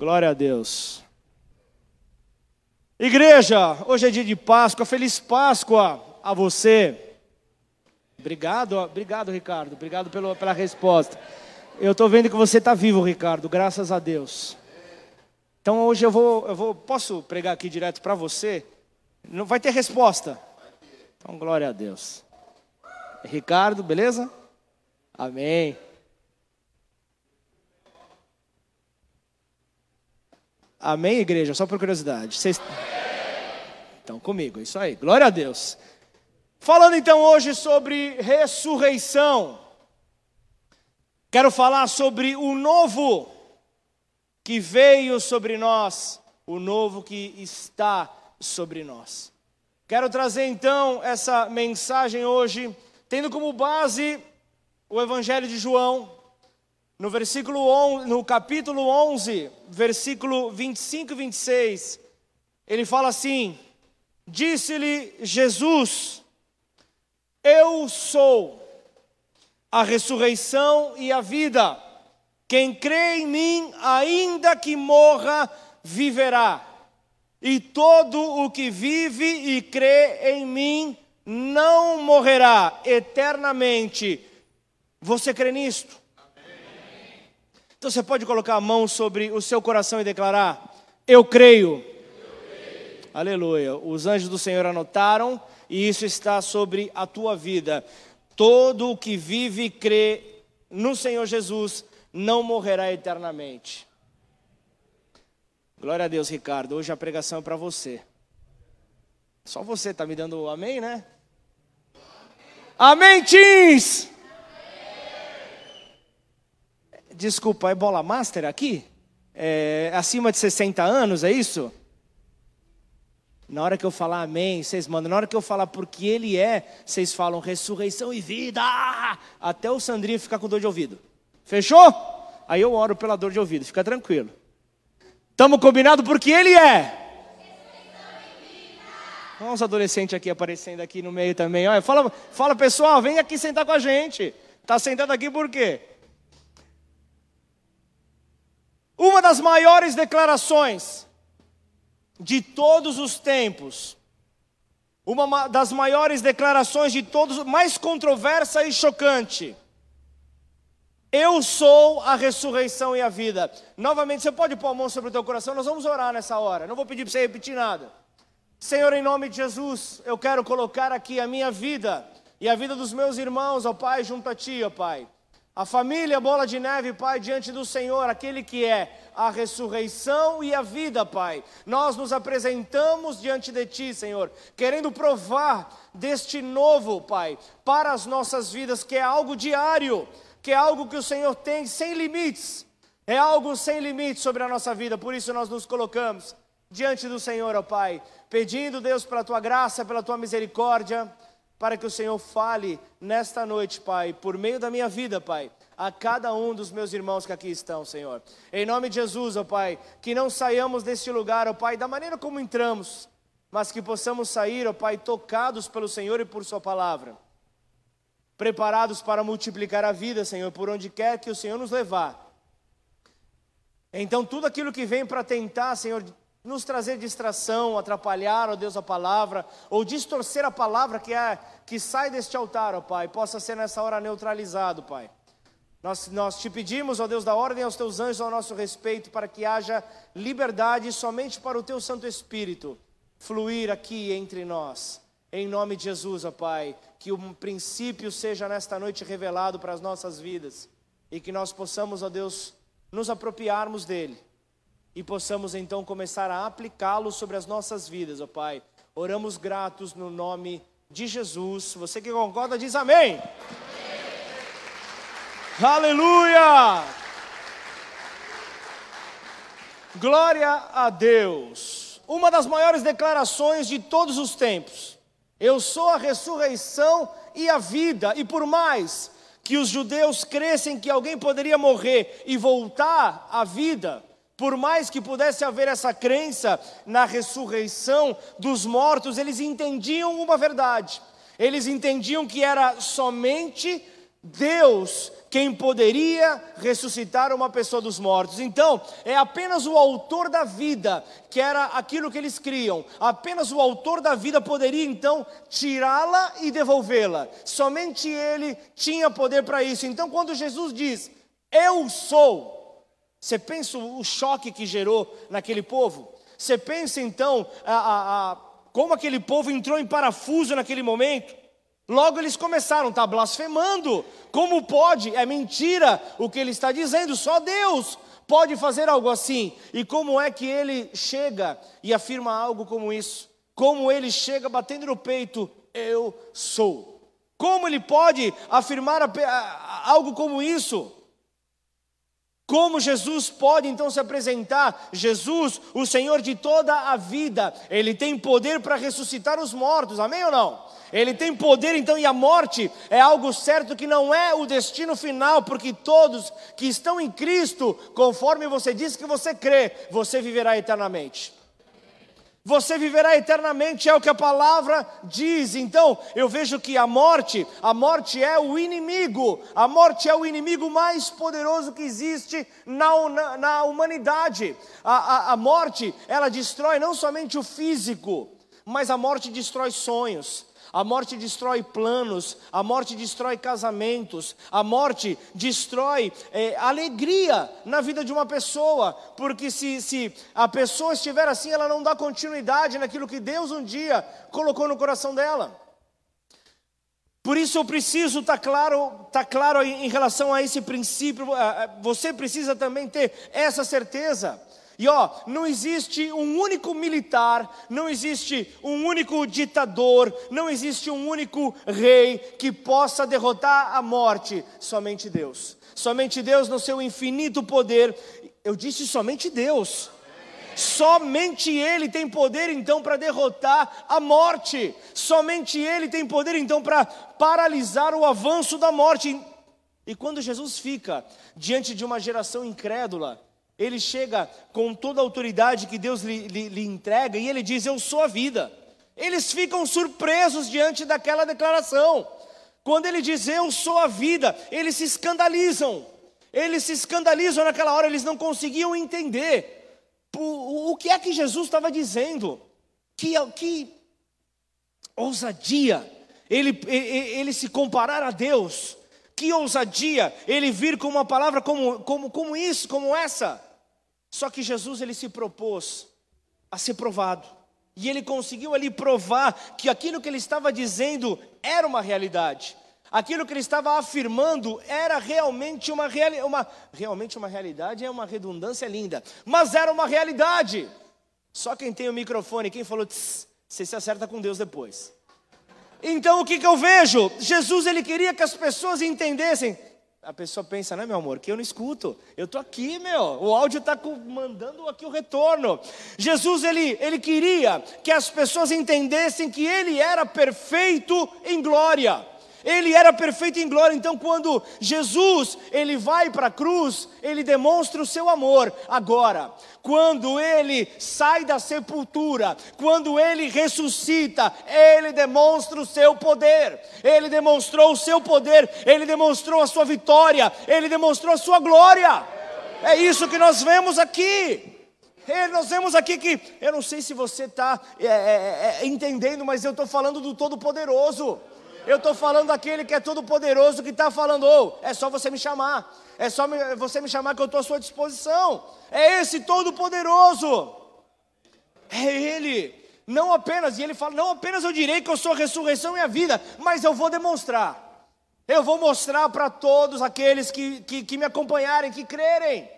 Glória a Deus. Igreja, hoje é dia de Páscoa, feliz Páscoa a você. Obrigado, obrigado, Ricardo, obrigado pelo, pela resposta. Eu estou vendo que você está vivo, Ricardo, graças a Deus. Então hoje eu vou, eu vou, posso pregar aqui direto para você? Não vai ter resposta. Então glória a Deus. Ricardo, beleza? Amém. Amém, igreja? Só por curiosidade. Vocês estão comigo, é isso aí. Glória a Deus. Falando então hoje sobre ressurreição. Quero falar sobre o novo que veio sobre nós, o novo que está sobre nós. Quero trazer então essa mensagem hoje, tendo como base o Evangelho de João, no versículo 11, no capítulo 11, versículo 25 e 26, ele fala assim: Disse-lhe Jesus: Eu sou a ressurreição e a vida. Quem crê em mim, ainda que morra, viverá. E todo o que vive e crê em mim não morrerá eternamente. Você crê nisto? Então você pode colocar a mão sobre o seu coração e declarar: Eu creio. Eu creio. Aleluia. Os anjos do Senhor anotaram e isso está sobre a tua vida. Todo o que vive e crê no Senhor Jesus não morrerá eternamente. Glória a Deus, Ricardo. Hoje a pregação é para você. Só você está me dando amém, né? Amém, teens! Desculpa, é bola master aqui? É, acima de 60 anos, é isso? Na hora que eu falar amém, vocês mandam. Na hora que eu falar porque ele é, vocês falam ressurreição e vida. Até o Sandrinho ficar com dor de ouvido. Fechou? Aí eu oro pela dor de ouvido, fica tranquilo. Estamos combinados porque ele é. Olha os adolescentes aqui aparecendo aqui no meio também. Olha, fala, fala pessoal, vem aqui sentar com a gente. Está sentado aqui por quê? Uma das maiores declarações de todos os tempos, uma das maiores declarações de todos, mais controversa e chocante. Eu sou a ressurreição e a vida. Novamente, você pode pôr a mão sobre o teu coração, nós vamos orar nessa hora. Não vou pedir para você repetir nada. Senhor, em nome de Jesus, eu quero colocar aqui a minha vida e a vida dos meus irmãos, ó Pai, junto a Ti, ó Pai. A família Bola de Neve, Pai, diante do Senhor, aquele que é a ressurreição e a vida, Pai. Nós nos apresentamos diante de Ti, Senhor, querendo provar deste novo, Pai, para as nossas vidas, que é algo diário, que é algo que o Senhor tem sem limites, é algo sem limites sobre a nossa vida, por isso nós nos colocamos diante do Senhor, ó Pai, pedindo, Deus, pela Tua graça, pela Tua misericórdia para que o Senhor fale nesta noite, Pai, por meio da minha vida, Pai, a cada um dos meus irmãos que aqui estão, Senhor. Em nome de Jesus, ó Pai, que não saiamos deste lugar, ó Pai, da maneira como entramos, mas que possamos sair, ó Pai, tocados pelo Senhor e por Sua palavra, preparados para multiplicar a vida, Senhor, por onde quer que o Senhor nos levar. Então, tudo aquilo que vem para tentar, Senhor, nos trazer distração, atrapalhar, ó Deus, a palavra, ou distorcer a palavra que, é, que sai deste altar, ó Pai, possa ser nessa hora neutralizado, Pai. Nós, nós te pedimos, ó Deus, da ordem aos teus anjos ao nosso respeito, para que haja liberdade somente para o teu Santo Espírito fluir aqui entre nós. Em nome de Jesus, ó Pai, que um princípio seja nesta noite revelado para as nossas vidas e que nós possamos, ó Deus, nos apropriarmos dele e possamos então começar a aplicá-lo sobre as nossas vidas, ó Pai. Oramos gratos no nome de Jesus. Você que concorda, diz amém. amém. Aleluia! Glória a Deus. Uma das maiores declarações de todos os tempos. Eu sou a ressurreição e a vida, e por mais que os judeus crescem que alguém poderia morrer e voltar à vida, por mais que pudesse haver essa crença na ressurreição dos mortos, eles entendiam uma verdade. Eles entendiam que era somente Deus quem poderia ressuscitar uma pessoa dos mortos. Então, é apenas o autor da vida, que era aquilo que eles criam, apenas o autor da vida poderia então tirá-la e devolvê-la. Somente ele tinha poder para isso. Então, quando Jesus diz, Eu sou, você pensa o choque que gerou naquele povo? Você pensa então a, a, a, como aquele povo entrou em parafuso naquele momento? Logo eles começaram, está blasfemando. Como pode? É mentira o que ele está dizendo, só Deus pode fazer algo assim. E como é que ele chega e afirma algo como isso? Como ele chega batendo no peito, eu sou. Como ele pode afirmar algo como isso? Como Jesus pode então se apresentar? Jesus, o Senhor de toda a vida, ele tem poder para ressuscitar os mortos, amém ou não? Ele tem poder então, e a morte é algo certo que não é o destino final, porque todos que estão em Cristo, conforme você diz que você crê, você viverá eternamente. Você viverá eternamente, é o que a palavra diz. Então, eu vejo que a morte, a morte é o inimigo, a morte é o inimigo mais poderoso que existe na, na, na humanidade. A, a, a morte, ela destrói não somente o físico, mas a morte destrói sonhos, a morte destrói planos, a morte destrói casamentos, a morte destrói é, alegria na vida de uma pessoa, porque se, se a pessoa estiver assim, ela não dá continuidade naquilo que Deus um dia colocou no coração dela. Por isso eu preciso estar tá claro, tá claro em relação a esse princípio, você precisa também ter essa certeza. E ó, não existe um único militar, não existe um único ditador, não existe um único rei que possa derrotar a morte, somente Deus. Somente Deus no seu infinito poder. Eu disse somente Deus. Somente Ele tem poder então para derrotar a morte. Somente Ele tem poder então para paralisar o avanço da morte. E quando Jesus fica diante de uma geração incrédula, ele chega com toda a autoridade que Deus lhe, lhe, lhe, entrega e ele diz: Eu sou a vida. Eles ficam surpresos diante daquela declaração. Quando ele diz Eu sou a vida, eles se escandalizam. Eles se escandalizam naquela hora, eles não conseguiam entender o, que é que Jesus estava dizendo. Que, que ousadia ele, ele, ele se comparar a Deus. Que ousadia ele vir com uma palavra como, como, como isso, como essa. Só que Jesus ele se propôs a ser provado. E ele conseguiu ali provar que aquilo que ele estava dizendo era uma realidade. Aquilo que ele estava afirmando era realmente uma, reali uma, realmente uma realidade, é uma redundância linda, mas era uma realidade. Só quem tem o microfone, quem falou, você se acerta com Deus depois. Então o que, que eu vejo? Jesus ele queria que as pessoas entendessem, a pessoa pensa, né, meu amor, que eu não escuto. Eu tô aqui, meu. O áudio está mandando aqui o retorno. Jesus ele, ele queria que as pessoas entendessem que ele era perfeito em glória. Ele era perfeito em glória, então quando Jesus ele vai para a cruz, ele demonstra o seu amor. Agora, quando ele sai da sepultura, quando ele ressuscita, ele demonstra o seu poder. Ele demonstrou o seu poder, ele demonstrou a sua vitória, ele demonstrou a sua glória. É isso que nós vemos aqui. É, nós vemos aqui que, eu não sei se você está é, é, é, entendendo, mas eu estou falando do Todo-Poderoso. Eu estou falando daquele que é todo poderoso, que está falando, oh, é só você me chamar, é só me, você me chamar que eu estou à sua disposição. É esse todo poderoso. É Ele. Não apenas, e ele fala, não apenas eu direi que eu sou a ressurreição e a vida, mas eu vou demonstrar. Eu vou mostrar para todos aqueles que, que, que me acompanharem, que crerem.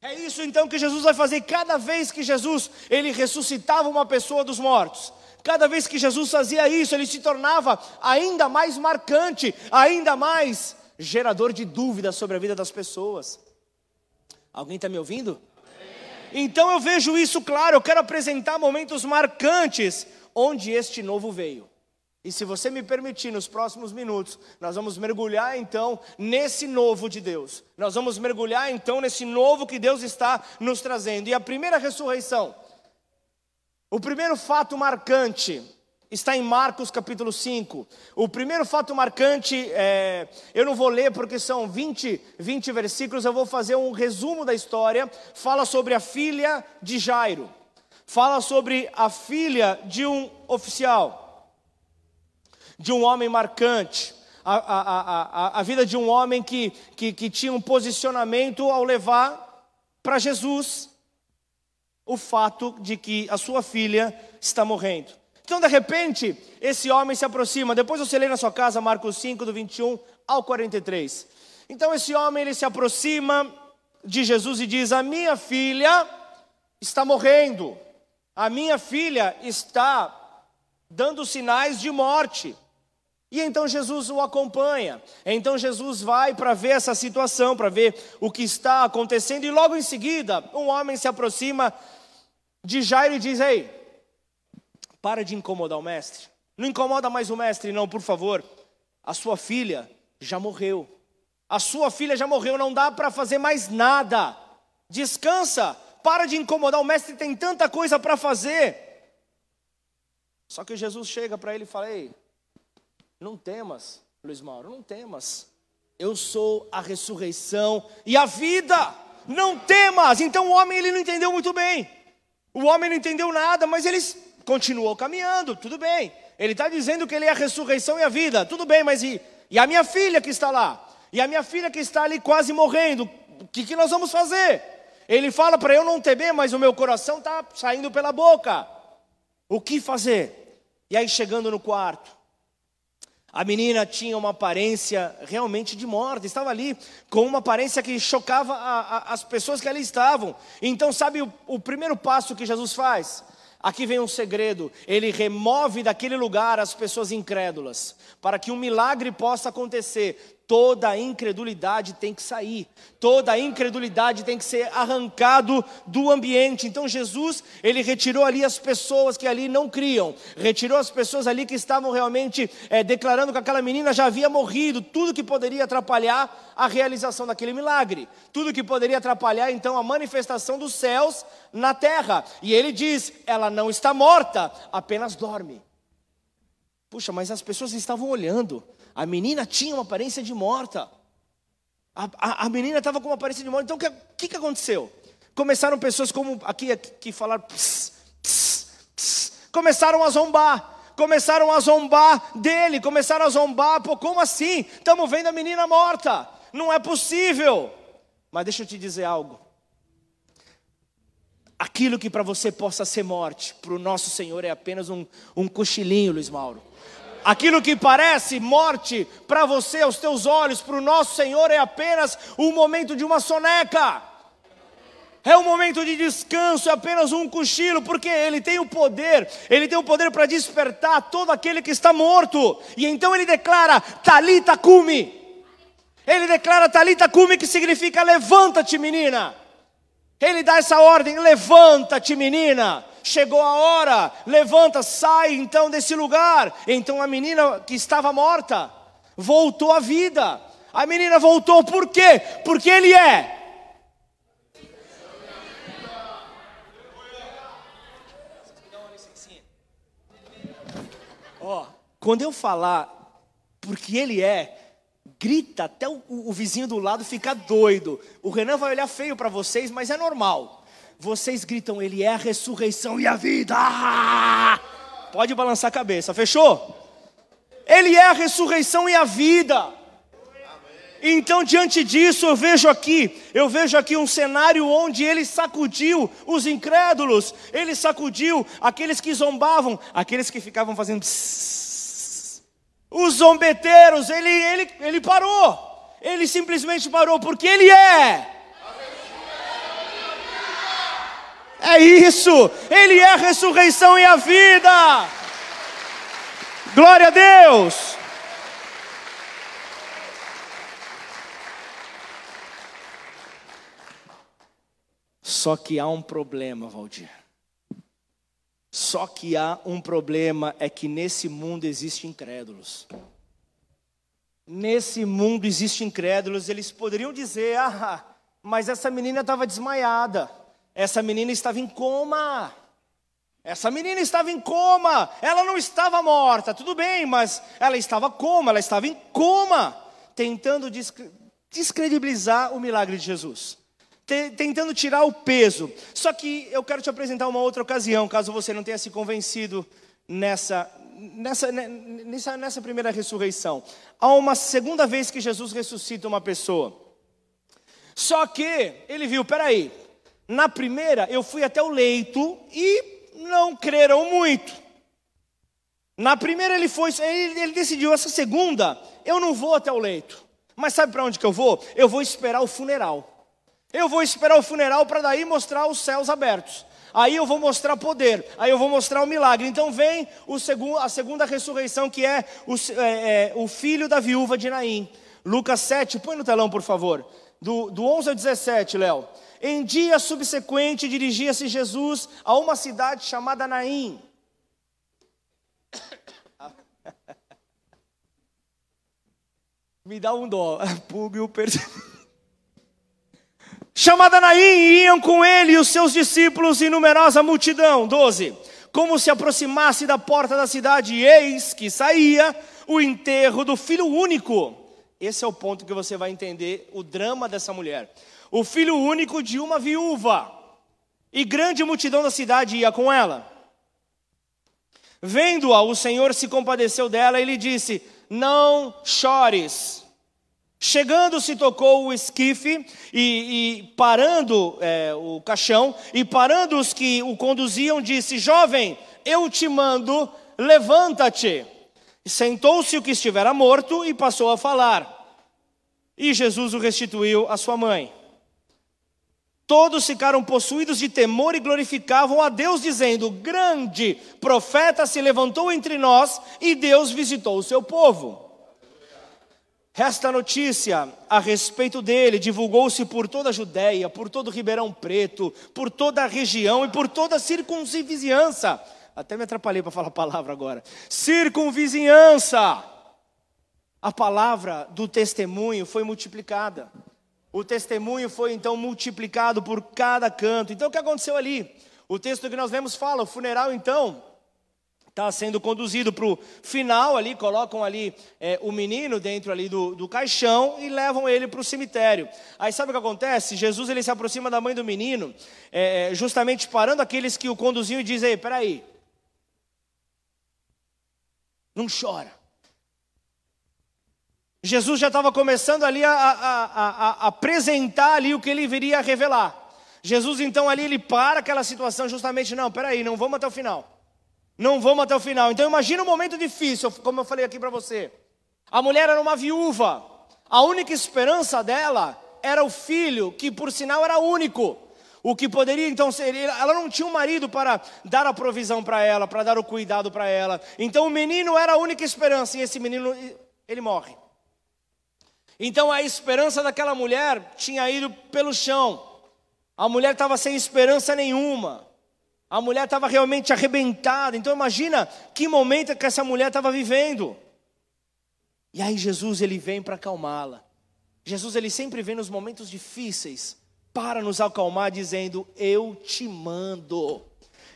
É isso então que Jesus vai fazer cada vez que Jesus ele ressuscitava uma pessoa dos mortos. Cada vez que Jesus fazia isso, ele se tornava ainda mais marcante, ainda mais gerador de dúvidas sobre a vida das pessoas. Alguém está me ouvindo? Então eu vejo isso claro, eu quero apresentar momentos marcantes onde este novo veio. E se você me permitir, nos próximos minutos, nós vamos mergulhar então nesse novo de Deus. Nós vamos mergulhar então nesse novo que Deus está nos trazendo. E a primeira ressurreição o primeiro fato marcante está em Marcos capítulo 5. O primeiro fato marcante, é, eu não vou ler porque são 20, 20 versículos, eu vou fazer um resumo da história. Fala sobre a filha de Jairo, fala sobre a filha de um oficial, de um homem marcante. A, a, a, a, vida de um homem que, que, que tinha um posicionamento ao levar para Jesus o fato de que a sua filha está morrendo. Então, de repente, esse homem se aproxima. Depois você lê na sua casa Marcos 5, do 21 ao 43. Então, esse homem ele se aproxima de Jesus e diz: A minha filha está morrendo. A minha filha está dando sinais de morte. E então Jesus o acompanha. Então Jesus vai para ver essa situação, para ver o que está acontecendo. E logo em seguida, um homem se aproxima de Jairo e diz: Ei, para de incomodar o mestre. Não incomoda mais o mestre, não, por favor. A sua filha já morreu. A sua filha já morreu, não dá para fazer mais nada. Descansa, para de incomodar. O mestre tem tanta coisa para fazer. Só que Jesus chega para ele e fala: Ei, não temas, Luiz Mauro, não temas. Eu sou a ressurreição e a vida. Não temas. Então o homem ele não entendeu muito bem. O homem não entendeu nada, mas eles continuou caminhando, tudo bem. Ele está dizendo que ele é a ressurreição e a vida, tudo bem, mas e, e a minha filha que está lá? E a minha filha que está ali quase morrendo, o que, que nós vamos fazer? Ele fala para eu não temer, mas o meu coração está saindo pela boca. O que fazer? E aí chegando no quarto, a menina tinha uma aparência realmente de morta, estava ali com uma aparência que chocava a, a, as pessoas que ali estavam. Então, sabe o, o primeiro passo que Jesus faz? Aqui vem um segredo: ele remove daquele lugar as pessoas incrédulas, para que um milagre possa acontecer. Toda a incredulidade tem que sair, toda a incredulidade tem que ser arrancado do ambiente. Então Jesus, ele retirou ali as pessoas que ali não criam, retirou as pessoas ali que estavam realmente é, declarando que aquela menina já havia morrido, tudo que poderia atrapalhar a realização daquele milagre, tudo que poderia atrapalhar então a manifestação dos céus na terra. E ele diz: ela não está morta, apenas dorme. Puxa, mas as pessoas estavam olhando. A menina tinha uma aparência de morta. A, a, a menina estava com uma aparência de morta. Então o que, que, que, aconteceu? Começaram pessoas como aqui que falaram. Pss, pss, pss, começaram a zombar. Começaram a zombar dele. Começaram a zombar. Pô, como assim? Estamos vendo a menina morta. Não é possível. Mas deixa eu te dizer algo. Aquilo que para você possa ser morte, para o nosso Senhor é apenas um, um cochilinho, Luiz Mauro. Aquilo que parece morte para você, aos teus olhos, para o nosso Senhor, é apenas um momento de uma soneca. É um momento de descanso, é apenas um cochilo, porque Ele tem o poder, Ele tem o poder para despertar todo aquele que está morto. E então Ele declara: Talita cumi. Ele declara Talita cumi, que significa levanta-te, menina. Ele dá essa ordem: levanta-te, menina chegou a hora, levanta, sai então desse lugar. Então a menina que estava morta voltou à vida. A menina voltou por quê? Porque ele é. Ó, oh, quando eu falar porque ele é, grita até o, o, vizinho do lado ficar doido. O Renan vai olhar feio para vocês, mas é normal vocês gritam, Ele é a ressurreição e a vida. Pode balançar a cabeça, fechou? Ele é a ressurreição e a vida. Então, diante disso, eu vejo aqui, eu vejo aqui um cenário onde ele sacudiu os incrédulos, ele sacudiu aqueles que zombavam, aqueles que ficavam fazendo os zombeteiros, ele, ele, ele parou, ele simplesmente parou, porque ele é É isso, Ele é a ressurreição e a vida. Glória a Deus. Só que há um problema, Valdir. Só que há um problema é que nesse mundo existem incrédulos. Nesse mundo existem incrédulos, eles poderiam dizer: "Ah, mas essa menina estava desmaiada". Essa menina estava em coma. Essa menina estava em coma, ela não estava morta, tudo bem, mas ela estava coma, ela estava em coma, tentando descredibilizar o milagre de Jesus, tentando tirar o peso. Só que eu quero te apresentar uma outra ocasião, caso você não tenha se convencido nessa, nessa, nessa, nessa primeira ressurreição. Há uma segunda vez que Jesus ressuscita uma pessoa. Só que ele viu, peraí, na primeira eu fui até o leito e não creram muito. Na primeira ele foi, ele, ele decidiu, essa segunda, eu não vou até o leito. Mas sabe para onde que eu vou? Eu vou esperar o funeral. Eu vou esperar o funeral para daí mostrar os céus abertos. Aí eu vou mostrar poder, aí eu vou mostrar o milagre. Então vem o a segunda ressurreição, que é o, é, é o, filho da viúva de Naim. Lucas 7, põe no telão, por favor. Do, do 11 ao 17, Léo. Em dia subsequente, dirigia-se Jesus a uma cidade chamada Naim. Me dá um dó. Públio Chamada Naim, iam com ele e os seus discípulos e numerosa multidão. 12. Como se aproximasse da porta da cidade, eis que saía o enterro do filho único. Esse é o ponto que você vai entender o drama dessa mulher o filho único de uma viúva, e grande multidão da cidade ia com ela. Vendo-a, o Senhor se compadeceu dela e lhe disse: Não chores. Chegando-se, tocou o esquife e, e parando é, o caixão, e parando os que o conduziam, disse: Jovem, eu te mando, levanta-te. Sentou-se o que estivera morto e passou a falar. E Jesus o restituiu à sua mãe. Todos ficaram possuídos de temor e glorificavam a Deus, dizendo: Grande profeta se levantou entre nós e Deus visitou o seu povo. Esta notícia a respeito dele divulgou-se por toda a Judéia, por todo o Ribeirão Preto, por toda a região e por toda a circunvizinhança. Até me atrapalhei para falar a palavra agora. Circunvizinhança. A palavra do testemunho foi multiplicada. O testemunho foi então multiplicado por cada canto. Então o que aconteceu ali? O texto que nós lemos fala: o funeral então está sendo conduzido para o final ali, colocam ali é, o menino dentro ali do, do caixão e levam ele para o cemitério. Aí sabe o que acontece? Jesus ele se aproxima da mãe do menino, é, justamente parando aqueles que o conduziam e diz: Ei, peraí, não chora. Jesus já estava começando ali a, a, a, a, apresentar ali o que ele viria a revelar. Jesus então ali ele para aquela situação justamente, não, peraí, não vamos até o final. Não vamos até o final. Então imagina um momento difícil, como eu falei aqui para você. A mulher era uma viúva. A única esperança dela era o filho, que por sinal era único. O que poderia então ser, ela não tinha um marido para dar a provisão para ela, para dar o cuidado para ela. Então o menino era a única esperança e esse menino ele morre. Então a esperança daquela mulher tinha ido pelo chão. A mulher estava sem esperança nenhuma. A mulher estava realmente arrebentada. Então imagina que momento que essa mulher estava vivendo. E aí Jesus ele vem para acalmá-la. Jesus ele sempre vem nos momentos difíceis para nos acalmar dizendo: "Eu te mando.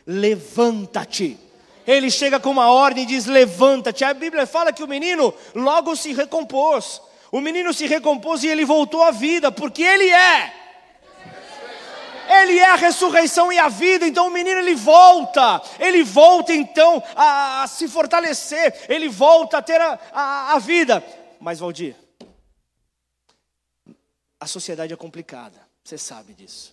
Levanta-te." Ele chega com uma ordem e diz: "Levanta-te." A Bíblia fala que o menino logo se recompôs. O menino se recompôs e ele voltou à vida, porque ele é. Ele é a ressurreição e a vida, então o menino ele volta, ele volta então a, a se fortalecer, ele volta a ter a, a, a vida. Mas Valdir, a sociedade é complicada, você sabe disso.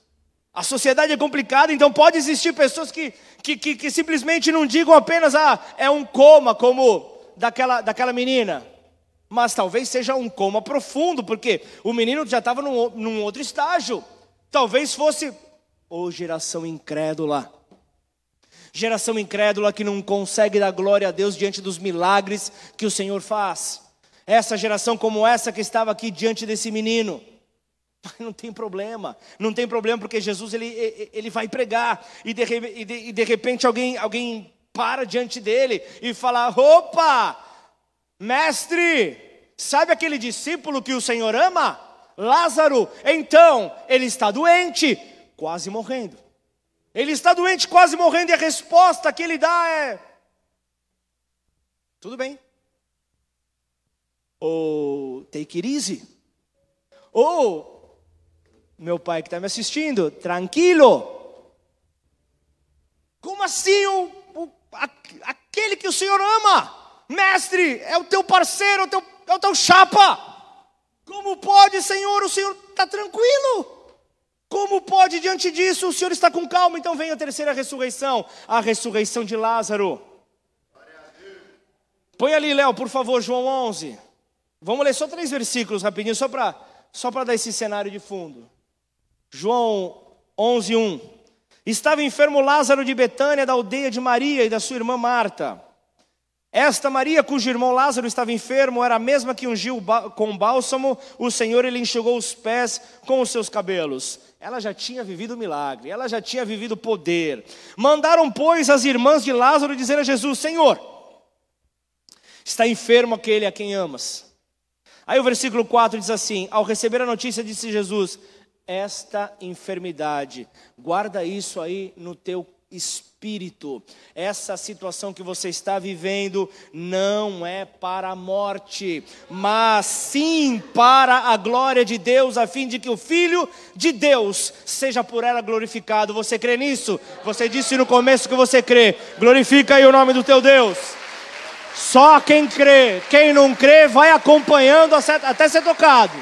A sociedade é complicada, então pode existir pessoas que, que, que, que simplesmente não digam apenas, ah, é um coma, como daquela, daquela menina mas talvez seja um coma profundo, porque o menino já estava num, num, outro estágio. Talvez fosse, ou oh, geração incrédula. Geração incrédula que não consegue dar glória a Deus diante dos milagres que o Senhor faz. Essa geração como essa que estava aqui diante desse menino. Não tem problema, não tem problema porque Jesus ele, ele vai pregar e de, e de, e de repente alguém, alguém para diante dele e fala: opa, Mestre, sabe aquele discípulo que o Senhor ama? Lázaro, então, ele está doente, quase morrendo. Ele está doente, quase morrendo, e a resposta que ele dá é: Tudo bem. Ou take it easy. Ou, meu pai que está me assistindo, tranquilo. Como assim o, o, aquele que o Senhor ama? Mestre, é o teu parceiro, é o teu, é o teu chapa. Como pode, Senhor? O Senhor está tranquilo. Como pode, diante disso, o Senhor está com calma? Então vem a terceira ressurreição, a ressurreição de Lázaro. Põe ali, Léo, por favor, João 11. Vamos ler só três versículos rapidinho, só para só dar esse cenário de fundo. João 11, 1. Estava enfermo Lázaro de Betânia, da aldeia de Maria e da sua irmã Marta. Esta Maria, cujo irmão Lázaro estava enfermo, era a mesma que ungiu com bálsamo o Senhor e lhe enxugou os pés com os seus cabelos. Ela já tinha vivido milagre, ela já tinha vivido poder. Mandaram, pois, as irmãs de Lázaro dizer a Jesus: Senhor, está enfermo aquele a quem amas. Aí o versículo 4 diz assim: Ao receber a notícia, disse Jesus: Esta enfermidade, guarda isso aí no teu espírito. Essa situação que você está vivendo não é para a morte, mas sim para a glória de Deus, a fim de que o Filho de Deus seja por ela glorificado. Você crê nisso? Você disse no começo que você crê. Glorifica aí o nome do teu Deus. Só quem crê, quem não crê, vai acompanhando até ser tocado.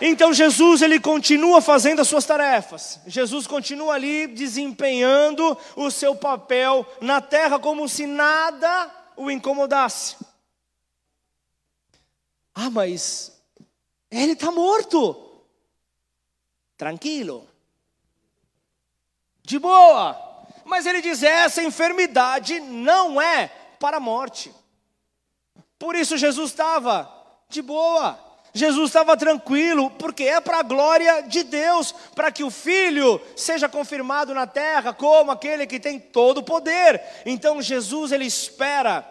Então Jesus ele continua fazendo as suas tarefas. Jesus continua ali desempenhando o seu papel na terra como se nada o incomodasse. Ah, mas ele está morto. Tranquilo. De boa. Mas ele diz: essa enfermidade não é para a morte. Por isso Jesus estava de boa. Jesus estava tranquilo, porque é para a glória de Deus, para que o Filho seja confirmado na terra como aquele que tem todo o poder. Então Jesus ele espera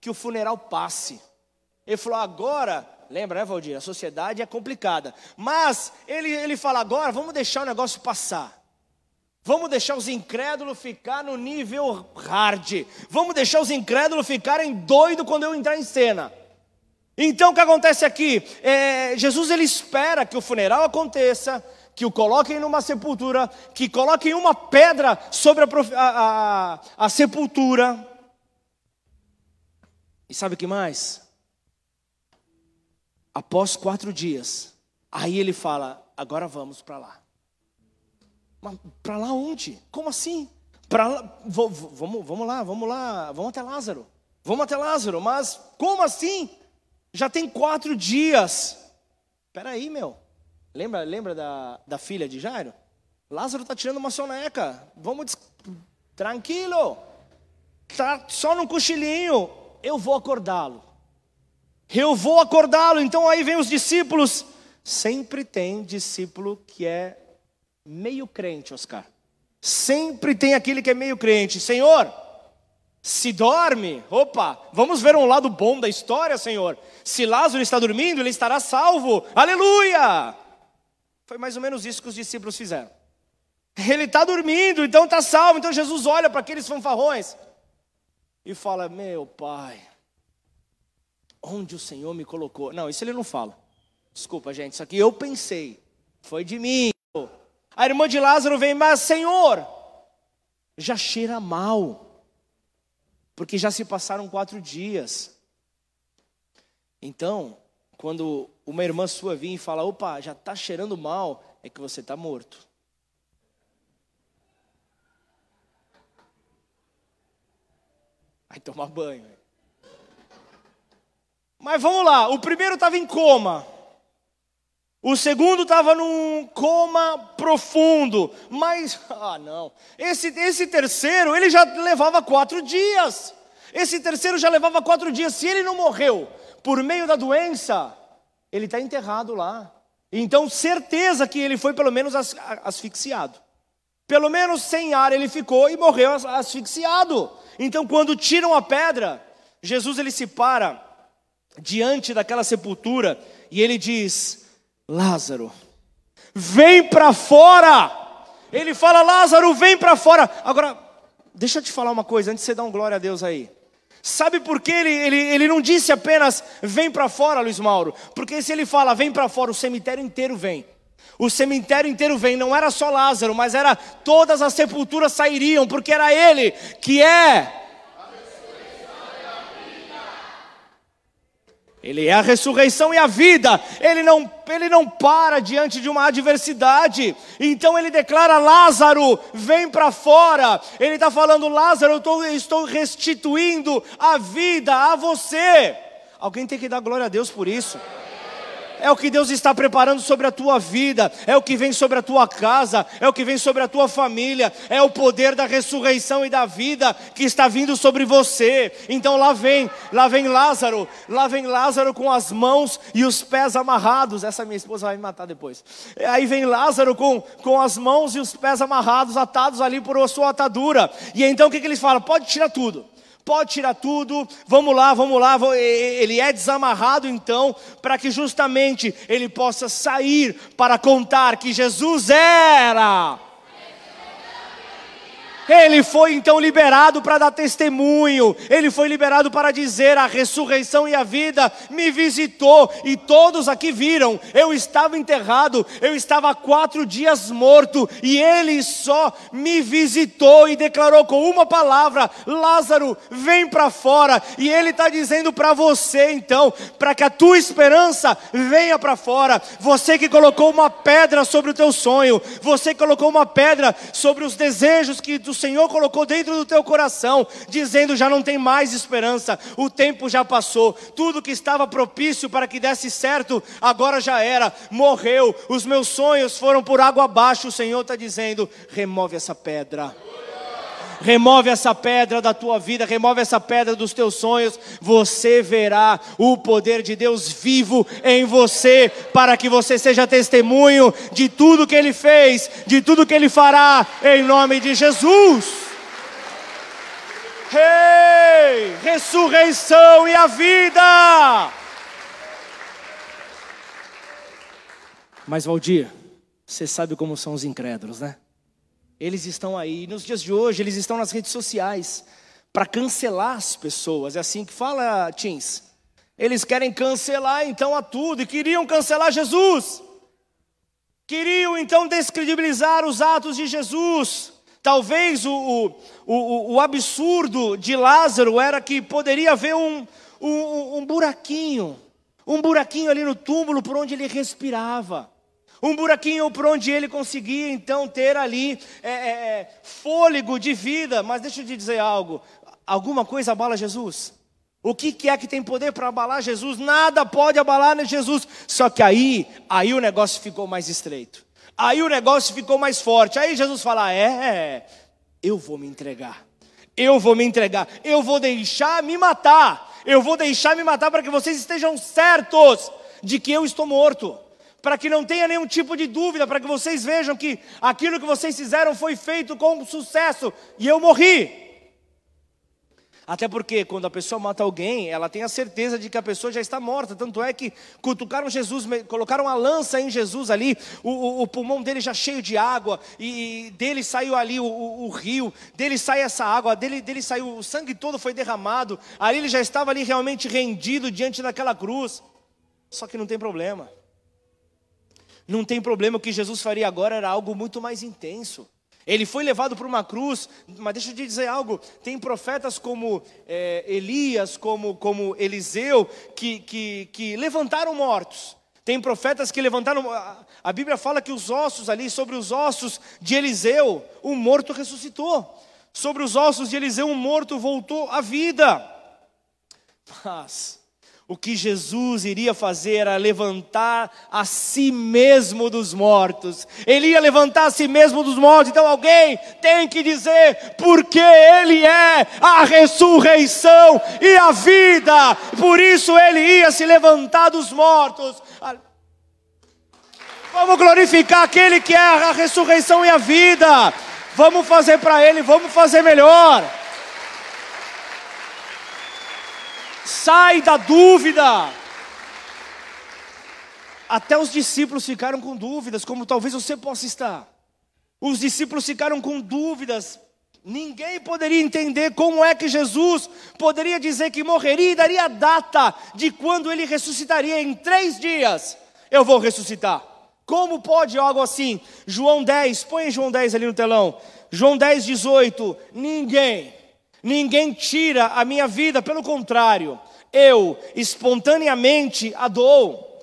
que o funeral passe. Ele falou: agora, lembra, né, Valdir? A sociedade é complicada, mas ele, ele fala: agora vamos deixar o negócio passar. Vamos deixar os incrédulos ficar no nível hard. Vamos deixar os incrédulos ficarem doidos quando eu entrar em cena. Então o que acontece aqui? É, Jesus ele espera que o funeral aconteça, que o coloquem numa sepultura, que coloquem uma pedra sobre a, a, a, a sepultura. E sabe o que mais? Após quatro dias, aí ele fala: agora vamos para lá. Mas para lá onde? Como assim? Para vamos, vamos lá, vamos lá, vamos até Lázaro. Vamos até Lázaro, mas como assim? Já tem quatro dias. Espera aí, meu. Lembra, lembra da, da filha de Jairo? Lázaro está tirando uma soneca. Vamos, des... tranquilo. Tá só num cochilinho. Eu vou acordá-lo. Eu vou acordá-lo. Então aí vem os discípulos. Sempre tem discípulo que é meio crente, Oscar. Sempre tem aquele que é meio crente. Senhor, se dorme, opa, vamos ver um lado bom da história, Senhor. Se Lázaro está dormindo, ele estará salvo. Aleluia! Foi mais ou menos isso que os discípulos fizeram. Ele está dormindo, então está salvo. Então Jesus olha para aqueles fanfarrões e fala: Meu pai, onde o Senhor me colocou? Não, isso ele não fala. Desculpa, gente, isso aqui eu pensei. Foi de mim. A irmã de Lázaro vem, mas Senhor, já cheira mal porque já se passaram quatro dias. Então, quando uma irmã sua vir e fala, opa, já está cheirando mal, é que você está morto. Vai tomar banho. Mas vamos lá, o primeiro estava em coma. O segundo estava num coma profundo, mas, ah não, esse, esse terceiro, ele já levava quatro dias. Esse terceiro já levava quatro dias. Se ele não morreu por meio da doença, ele está enterrado lá. Então, certeza que ele foi pelo menos asfixiado. Pelo menos sem ar ele ficou e morreu asfixiado. Então, quando tiram a pedra, Jesus ele se para diante daquela sepultura e ele diz: Lázaro, vem para fora. Ele fala: Lázaro, vem para fora. Agora, deixa eu te falar uma coisa, antes de você dar um glória a Deus aí. Sabe por que ele, ele, ele não disse apenas vem para fora, Luiz Mauro? Porque se ele fala vem para fora, o cemitério inteiro vem. O cemitério inteiro vem, não era só Lázaro, mas era todas as sepulturas sairiam, porque era ele que é Ele é a ressurreição e a vida. Ele não, ele não para diante de uma adversidade. Então ele declara: Lázaro, vem para fora. Ele está falando: Lázaro, eu estou restituindo a vida a você. Alguém tem que dar glória a Deus por isso é o que Deus está preparando sobre a tua vida, é o que vem sobre a tua casa, é o que vem sobre a tua família, é o poder da ressurreição e da vida que está vindo sobre você. Então lá vem, lá vem Lázaro, lá vem Lázaro com as mãos e os pés amarrados. Essa minha esposa vai me matar depois. Aí vem Lázaro com, com as mãos e os pés amarrados, atados ali por sua atadura. E então o que, que eles falam? Pode tirar tudo pode tirar tudo, vamos lá, vamos lá. Ele é desamarrado então, para que justamente ele possa sair para contar que Jesus era ele foi então liberado para dar testemunho, ele foi liberado para dizer: a ressurreição e a vida me visitou, e todos aqui viram. Eu estava enterrado, eu estava há quatro dias morto, e ele só me visitou e declarou com uma palavra: Lázaro, vem para fora. E ele está dizendo para você então, para que a tua esperança venha para fora. Você que colocou uma pedra sobre o teu sonho, você que colocou uma pedra sobre os desejos que tu o Senhor colocou dentro do teu coração, dizendo: já não tem mais esperança, o tempo já passou, tudo que estava propício para que desse certo, agora já era, morreu, os meus sonhos foram por água abaixo. O Senhor está dizendo: remove essa pedra. Remove essa pedra da tua vida, remove essa pedra dos teus sonhos. Você verá o poder de Deus vivo em você, para que você seja testemunho de tudo que Ele fez, de tudo que Ele fará, em nome de Jesus. Hey, ressurreição e a vida. Mas Valdir, você sabe como são os incrédulos, né? Eles estão aí, nos dias de hoje, eles estão nas redes sociais para cancelar as pessoas. É assim que fala, Teens. Eles querem cancelar então a tudo e queriam cancelar Jesus. Queriam então descredibilizar os atos de Jesus. Talvez o, o, o, o absurdo de Lázaro era que poderia haver um, um, um buraquinho, um buraquinho ali no túmulo por onde ele respirava um buraquinho por onde ele conseguia então ter ali é, é, é, fôlego de vida. Mas deixa eu te dizer algo: alguma coisa abala Jesus? O que, que é que tem poder para abalar Jesus? Nada pode abalar Jesus. Só que aí, aí o negócio ficou mais estreito. Aí o negócio ficou mais forte. Aí Jesus fala: é, eu vou me entregar. Eu vou me entregar. Eu vou deixar me matar. Eu vou deixar me matar para que vocês estejam certos de que eu estou morto para que não tenha nenhum tipo de dúvida, para que vocês vejam que aquilo que vocês fizeram foi feito com sucesso e eu morri. Até porque quando a pessoa mata alguém, ela tem a certeza de que a pessoa já está morta. Tanto é que cutucaram Jesus, colocaram a lança em Jesus ali, o, o, o pulmão dele já cheio de água, e dele saiu ali o, o, rio, dele sai essa água, dele, dele saiu, o sangue todo foi derramado. Ali ele já estava ali realmente rendido diante daquela cruz. Só que não tem problema. Não tem problema, o que Jesus faria agora era algo muito mais intenso. Ele foi levado para uma cruz, mas deixa eu te dizer algo: tem profetas como é, Elias, como, como Eliseu, que, que, que levantaram mortos. Tem profetas que levantaram. A Bíblia fala que os ossos ali, sobre os ossos de Eliseu, o morto ressuscitou. Sobre os ossos de Eliseu, um morto voltou à vida. Mas o que Jesus iria fazer era levantar a si mesmo dos mortos. Ele ia levantar a si mesmo dos mortos. Então alguém tem que dizer, porque Ele é a ressurreição e a vida. Por isso Ele ia se levantar dos mortos. Vamos glorificar aquele que é a ressurreição e a vida. Vamos fazer para Ele, vamos fazer melhor. Sai da dúvida. Até os discípulos ficaram com dúvidas, como talvez você possa estar. Os discípulos ficaram com dúvidas. Ninguém poderia entender como é que Jesus poderia dizer que morreria e daria a data de quando ele ressuscitaria em três dias. Eu vou ressuscitar. Como pode algo assim? João 10, põe João 10 ali no telão. João 10, 18. Ninguém, ninguém tira a minha vida, pelo contrário, eu espontaneamente a dou.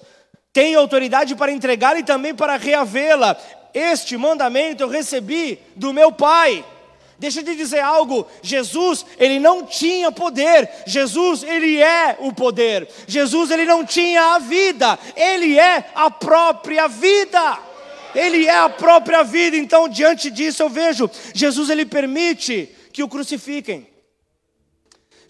Tenho autoridade para entregá-la e também para reavê-la. Este mandamento eu recebi do meu Pai. Deixa eu te dizer algo, Jesus, ele não tinha poder. Jesus, ele é o poder. Jesus, ele não tinha a vida. Ele é a própria vida. Ele é a própria vida. Então, diante disso, eu vejo, Jesus ele permite que o crucifiquem.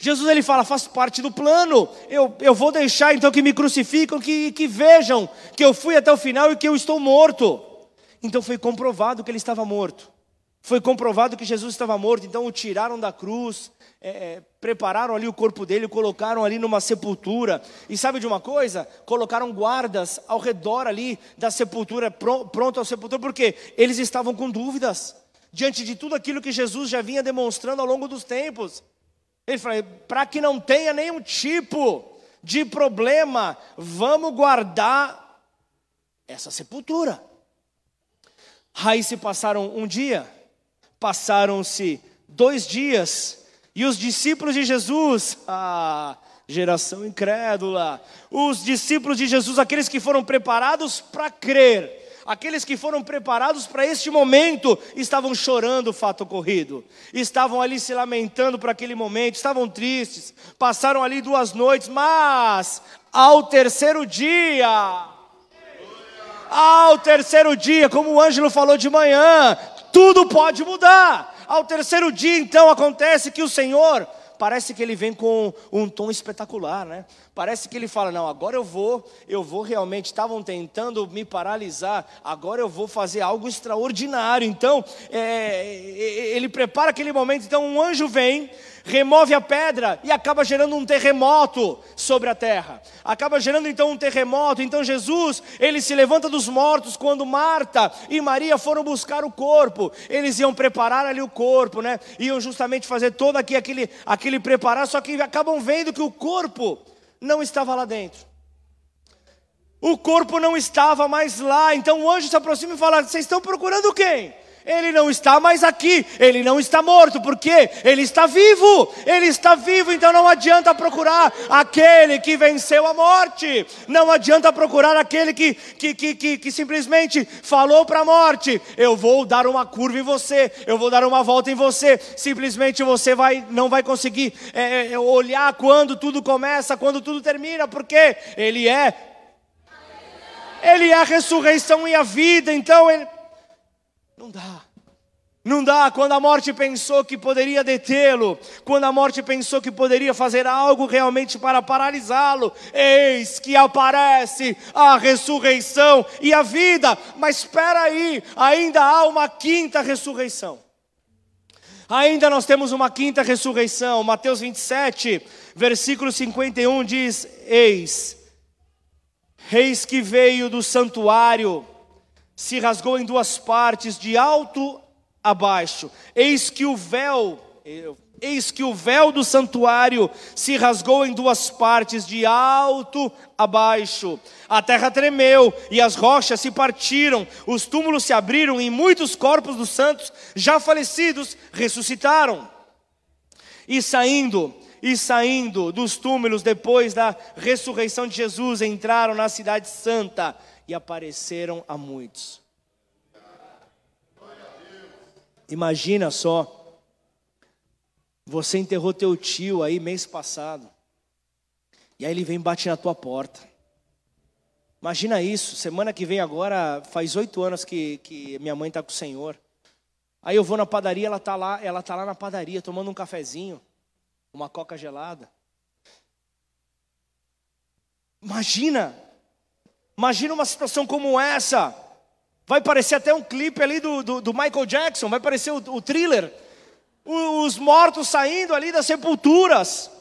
Jesus ele fala, faz parte do plano. Eu, eu vou deixar então que me crucificam, que, que vejam que eu fui até o final e que eu estou morto. Então foi comprovado que ele estava morto. Foi comprovado que Jesus estava morto, então o tiraram da cruz, é, é, prepararam ali o corpo dele, colocaram ali numa sepultura. E sabe de uma coisa? Colocaram guardas ao redor ali da sepultura, pronto ao sepultura, porque eles estavam com dúvidas diante de tudo aquilo que Jesus já vinha demonstrando ao longo dos tempos. Ele falou: para que não tenha nenhum tipo de problema, vamos guardar essa sepultura. Aí se passaram um dia, Passaram-se dois dias e os discípulos de Jesus, a geração incrédula, os discípulos de Jesus, aqueles que foram preparados para crer, aqueles que foram preparados para este momento, estavam chorando o fato ocorrido, estavam ali se lamentando por aquele momento, estavam tristes, passaram ali duas noites, mas ao terceiro dia, ao terceiro dia, como o Ângelo falou de manhã, tudo pode mudar. Ao terceiro dia, então, acontece que o Senhor, parece que ele vem com um tom espetacular, né? Parece que ele fala: Não, agora eu vou, eu vou realmente. Estavam tentando me paralisar, agora eu vou fazer algo extraordinário. Então, é, ele prepara aquele momento. Então, um anjo vem, remove a pedra e acaba gerando um terremoto sobre a terra. Acaba gerando então um terremoto. Então Jesus, ele se levanta dos mortos quando Marta e Maria foram buscar o corpo. Eles iam preparar ali o corpo, né? Iam justamente fazer todo aqui, aquele, aquele preparar, só que acabam vendo que o corpo não estava lá dentro. O corpo não estava mais lá. Então o anjo se aproxima e fala: Vocês estão procurando quem? Ele não está mais aqui, ele não está morto, porque ele está vivo, ele está vivo, então não adianta procurar aquele que venceu a morte, não adianta procurar aquele que, que, que, que, que simplesmente falou para a morte: eu vou dar uma curva em você, eu vou dar uma volta em você, simplesmente você vai, não vai conseguir é, é olhar quando tudo começa, quando tudo termina, porque ele é. Ele é a ressurreição e a vida, então ele não dá. Não dá quando a morte pensou que poderia detê-lo, quando a morte pensou que poderia fazer algo realmente para paralisá-lo. Eis que aparece a ressurreição e a vida. Mas espera aí, ainda há uma quinta ressurreição. Ainda nós temos uma quinta ressurreição. Mateus 27, versículo 51 diz: Eis, eis que veio do santuário se rasgou em duas partes, de alto a baixo. Eis que o véu, eis que o véu do santuário se rasgou em duas partes, de alto a baixo. A terra tremeu e as rochas se partiram, os túmulos se abriram e muitos corpos dos santos já falecidos ressuscitaram. E saindo, e saindo dos túmulos depois da ressurreição de Jesus, entraram na cidade santa e apareceram a muitos. Imagina só, você enterrou teu tio aí mês passado, e aí ele vem e bate na tua porta. Imagina isso, semana que vem agora, faz oito anos que, que minha mãe está com o Senhor. Aí eu vou na padaria, ela está lá, ela tá lá na padaria tomando um cafezinho, uma coca gelada. Imagina Imagina uma situação como essa. Vai parecer até um clipe ali do, do, do Michael Jackson, vai parecer o, o thriller. os mortos saindo ali das sepulturas.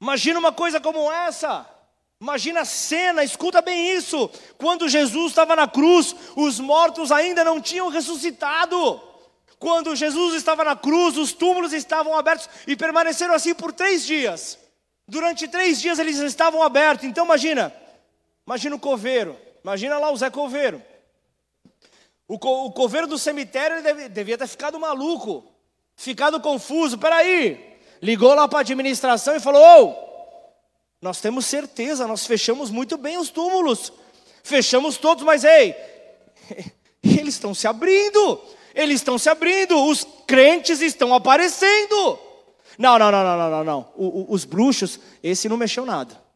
Imagina uma coisa como essa. Imagina a cena, escuta bem isso. Quando Jesus estava na cruz, os mortos ainda não tinham ressuscitado. Quando Jesus estava na cruz, os túmulos estavam abertos e permaneceram assim por três dias. Durante três dias eles estavam abertos. Então imagina, imagina o coveiro, imagina lá o Zé Coveiro. O, co, o coveiro do cemitério deve, devia ter ficado maluco, ficado confuso. Peraí, ligou lá para a administração e falou: Ô, nós temos certeza, nós fechamos muito bem os túmulos. Fechamos todos, mas ei, eles estão se abrindo. Eles estão se abrindo, os crentes estão aparecendo. Não, não, não, não, não, não, não. O, o, os bruxos, esse não mexeu nada.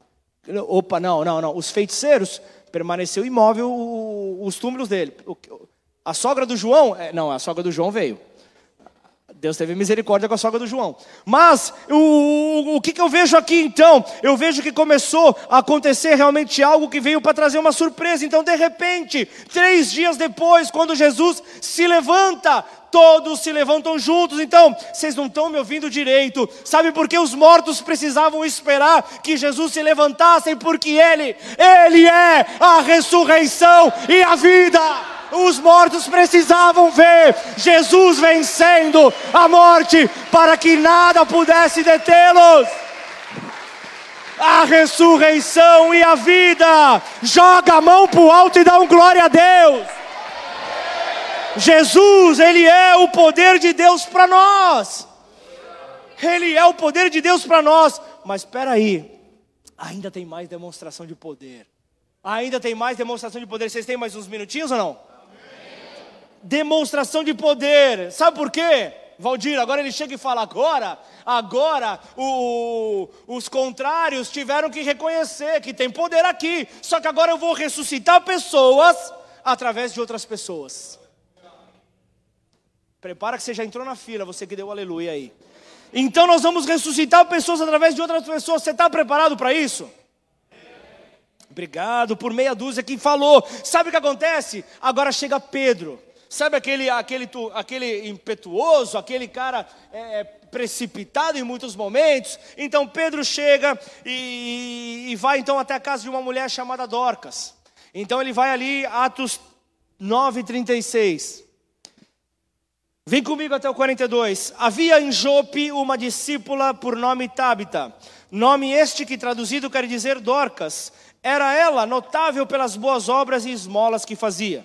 Opa, não, não, não. Os feiticeiros permaneceu imóvel os túmulos dele. A sogra do João, é, não, a sogra do João veio. Deus teve misericórdia com a sogra do João. Mas o, o que, que eu vejo aqui então? Eu vejo que começou a acontecer realmente algo que veio para trazer uma surpresa. Então, de repente, três dias depois, quando Jesus se levanta, todos se levantam juntos. Então, vocês não estão me ouvindo direito. Sabe por que os mortos precisavam esperar que Jesus se levantasse? Porque Ele, Ele é a ressurreição e a vida os mortos precisavam ver Jesus vencendo a morte para que nada pudesse detê-los. A ressurreição e a vida. Joga a mão para o alto e dá um glória a Deus. Jesus, Ele é o poder de Deus para nós. Ele é o poder de Deus para nós. Mas espera aí, ainda tem mais demonstração de poder. Ainda tem mais demonstração de poder. Vocês têm mais uns minutinhos ou não? demonstração de poder. Sabe por quê? Valdir, agora ele chega e fala: agora, agora o, os contrários tiveram que reconhecer que tem poder aqui, só que agora eu vou ressuscitar pessoas através de outras pessoas. Prepara que você já entrou na fila, você que deu aleluia aí. Então nós vamos ressuscitar pessoas através de outras pessoas. Você está preparado para isso? Obrigado por meia dúzia que falou. Sabe o que acontece? Agora chega Pedro. Sabe aquele, aquele, aquele impetuoso, aquele cara é, é, precipitado em muitos momentos? Então Pedro chega e, e vai então até a casa de uma mulher chamada Dorcas. Então ele vai ali, Atos 9,36. Vem comigo até o 42. Havia em Jope uma discípula por nome Tabita, nome este que traduzido quer dizer Dorcas. Era ela notável pelas boas obras e esmolas que fazia.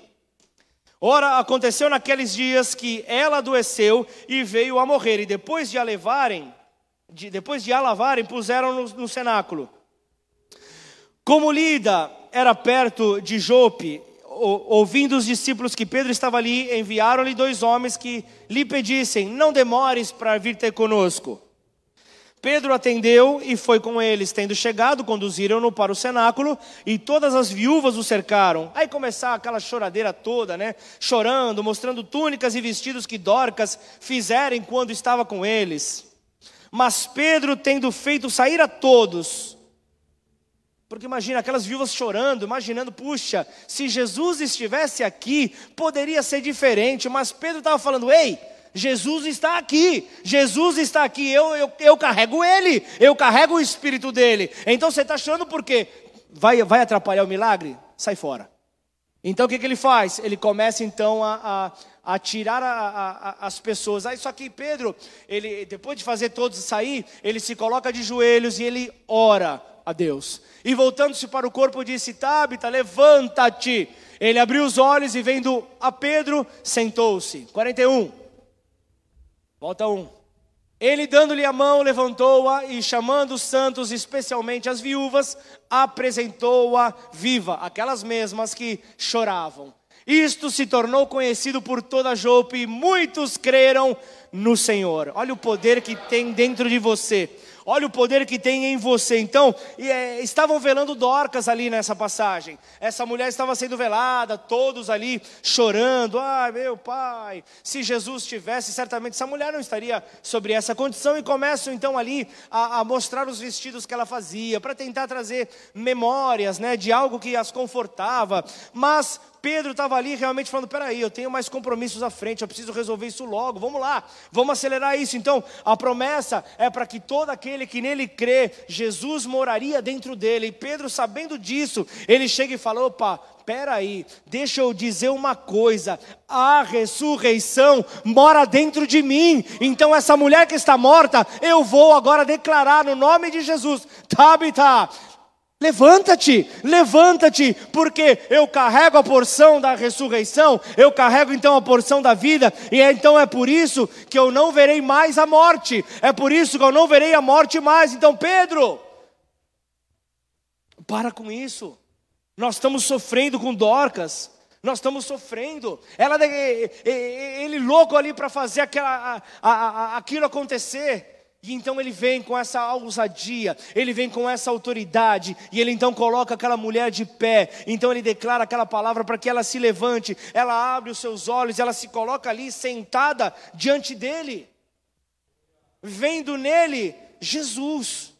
Ora, aconteceu naqueles dias que ela adoeceu e veio a morrer, e depois de a levarem, de, depois de a lavarem, puseram no, no cenáculo. Como Lida era perto de Jope, ouvindo os discípulos que Pedro estava ali, enviaram-lhe dois homens que lhe pedissem: Não demores para vir ter conosco. Pedro atendeu e foi com eles. Tendo chegado, conduziram-no para o cenáculo e todas as viúvas o cercaram. Aí começar aquela choradeira toda, né? Chorando, mostrando túnicas e vestidos que Dorcas fizeram quando estava com eles. Mas Pedro, tendo feito sair a todos, porque imagina aquelas viúvas chorando, imaginando, puxa, se Jesus estivesse aqui, poderia ser diferente. Mas Pedro estava falando, ei Jesus está aqui, Jesus está aqui, eu, eu, eu carrego Ele, eu carrego o Espírito dele. Então você está chorando por quê? Vai, vai atrapalhar o milagre? Sai fora. Então o que, que ele faz? Ele começa então a, a, a tirar a, a, as pessoas. Aí só que Pedro, ele depois de fazer todos sair, ele se coloca de joelhos e ele ora a Deus. E voltando-se para o corpo, disse: Tabita, levanta-te. Ele abriu os olhos e vendo a Pedro, sentou-se. 41. Volta um. Ele, dando-lhe a mão, levantou-a e, chamando os santos, especialmente as viúvas, apresentou-a viva, aquelas mesmas que choravam. Isto se tornou conhecido por toda Jope e muitos creram no Senhor. Olha o poder que tem dentro de você. Olha o poder que tem em você. Então, é, estavam velando Dorcas ali nessa passagem. Essa mulher estava sendo velada, todos ali chorando. Ai, meu pai, se Jesus tivesse, certamente essa mulher não estaria sobre essa condição. E começam então ali a, a mostrar os vestidos que ela fazia, para tentar trazer memórias né, de algo que as confortava. Mas Pedro estava ali realmente falando: peraí, eu tenho mais compromissos à frente, eu preciso resolver isso logo, vamos lá, vamos acelerar isso. Então, a promessa é para que todo aquele que nele crê, Jesus moraria dentro dele. E Pedro, sabendo disso, ele chega e fala: opa, peraí, deixa eu dizer uma coisa: a ressurreição mora dentro de mim. Então, essa mulher que está morta, eu vou agora declarar no nome de Jesus: Tabita, Levanta-te, levanta-te, porque eu carrego a porção da ressurreição, eu carrego então a porção da vida, e então é por isso que eu não verei mais a morte, é por isso que eu não verei a morte mais. Então, Pedro, para com isso, nós estamos sofrendo com Dorcas, nós estamos sofrendo. Ela, ele louco ali para fazer aquela, aquilo acontecer. E então ele vem com essa ousadia, ele vem com essa autoridade, e ele então coloca aquela mulher de pé. Então ele declara aquela palavra para que ela se levante, ela abre os seus olhos, ela se coloca ali sentada diante dele, vendo nele Jesus.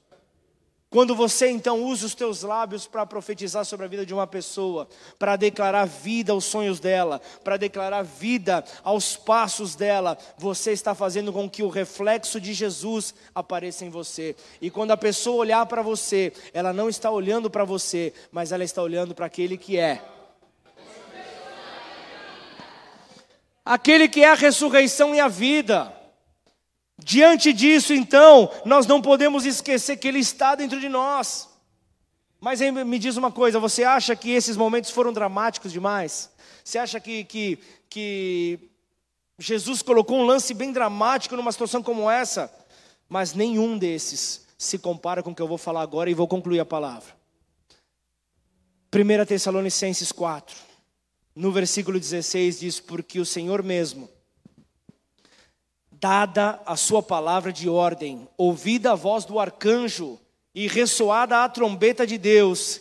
Quando você então usa os teus lábios para profetizar sobre a vida de uma pessoa, para declarar vida aos sonhos dela, para declarar vida aos passos dela, você está fazendo com que o reflexo de Jesus apareça em você. E quando a pessoa olhar para você, ela não está olhando para você, mas ela está olhando para aquele que é. Aquele que é a ressurreição e a vida. Diante disso, então, nós não podemos esquecer que Ele está dentro de nós. Mas aí me diz uma coisa: você acha que esses momentos foram dramáticos demais? Você acha que, que, que Jesus colocou um lance bem dramático numa situação como essa? Mas nenhum desses se compara com o que eu vou falar agora e vou concluir a palavra. 1 Tessalonicenses 4, no versículo 16, diz: Porque o Senhor mesmo dada a sua palavra de ordem, ouvida a voz do arcanjo e ressoada a trombeta de Deus,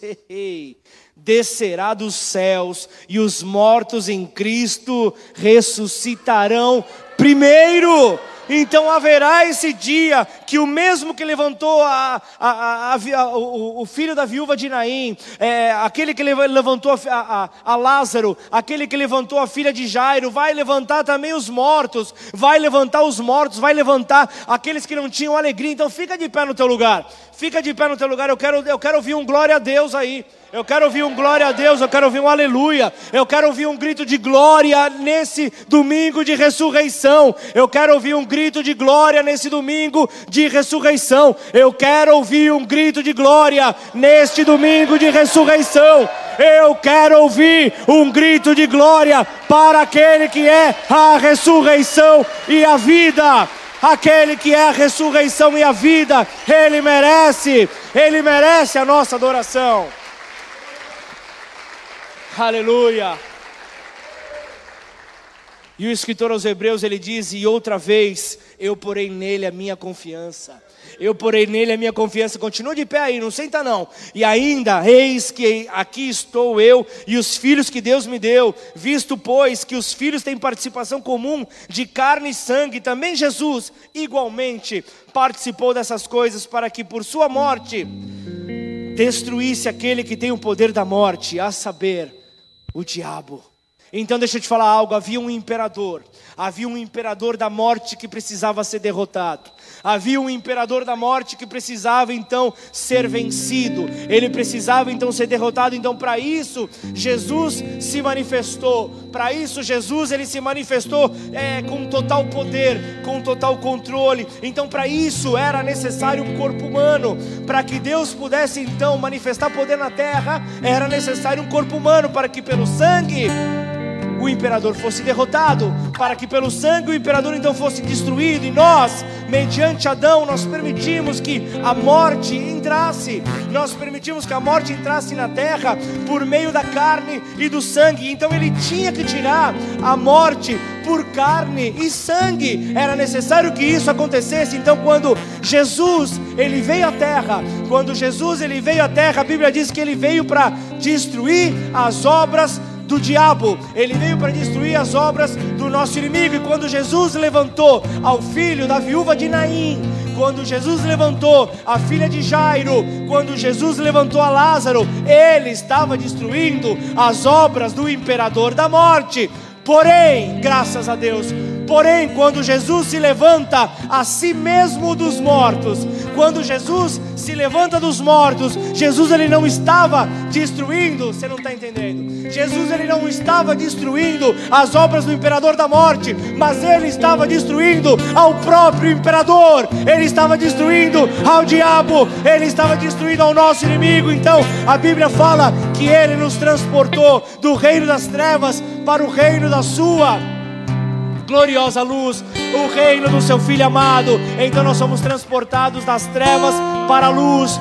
descerá dos céus e os mortos em Cristo ressuscitarão primeiro. Então haverá esse dia que o mesmo que levantou a, a, a, o, o, filho da viúva de Naim, é, aquele que levantou a, Lázaro, aquele que levantou a filha de Jairo, vai levantar também os mortos, vai levantar os mortos, vai levantar aqueles que não tinham alegria. Então fica de pé no teu lugar, fica de pé no teu lugar. Eu quero, eu quero ouvir um glória a Deus aí. Eu quero ouvir um glória a Deus, eu quero ouvir um aleluia. Eu quero ouvir um grito de glória nesse domingo de ressurreição. Eu quero ouvir um grito de glória nesse domingo de ressurreição. Eu quero ouvir um grito de glória neste domingo de ressurreição. Eu quero ouvir um grito de glória para aquele que é a ressurreição e a vida aquele que é a ressurreição e a vida, ele merece, ele merece a nossa adoração. Aleluia. E o escritor aos Hebreus ele diz: E outra vez eu porei nele a minha confiança. Eu porei nele a minha confiança. Continua de pé aí, não senta não. E ainda, eis que aqui estou eu e os filhos que Deus me deu, visto pois que os filhos têm participação comum de carne e sangue, também Jesus igualmente participou dessas coisas para que por sua morte destruísse aquele que tem o poder da morte, a saber, o diabo. Então deixa eu te falar algo: havia um imperador, havia um imperador da morte que precisava ser derrotado, havia um imperador da morte que precisava então ser vencido, ele precisava então ser derrotado. Então, para isso, Jesus se manifestou, para isso, Jesus ele se manifestou é, com total poder, com total controle. Então, para isso, era necessário um corpo humano, para que Deus pudesse então manifestar poder na terra, era necessário um corpo humano, para que pelo sangue o imperador fosse derrotado, para que pelo sangue o imperador então fosse destruído, e nós, mediante Adão, nós permitimos que a morte entrasse, nós permitimos que a morte entrasse na terra por meio da carne e do sangue, então ele tinha que tirar a morte por carne e sangue, era necessário que isso acontecesse, então quando Jesus, ele veio à terra, quando Jesus ele veio à terra, a Bíblia diz que ele veio para destruir as obras do diabo, ele veio para destruir as obras do nosso inimigo. E quando Jesus levantou ao filho da viúva de Naim, quando Jesus levantou a filha de Jairo, quando Jesus levantou a Lázaro, ele estava destruindo as obras do imperador da morte. Porém, graças a Deus, Porém, quando Jesus se levanta a si mesmo dos mortos, quando Jesus se levanta dos mortos, Jesus ele não estava destruindo, você não está entendendo? Jesus ele não estava destruindo as obras do imperador da morte, mas ele estava destruindo ao próprio imperador, ele estava destruindo ao diabo, ele estava destruindo ao nosso inimigo. Então, a Bíblia fala que ele nos transportou do reino das trevas para o reino da sua gloriosa luz, o reino do seu Filho amado. Então nós somos transportados das trevas para a luz.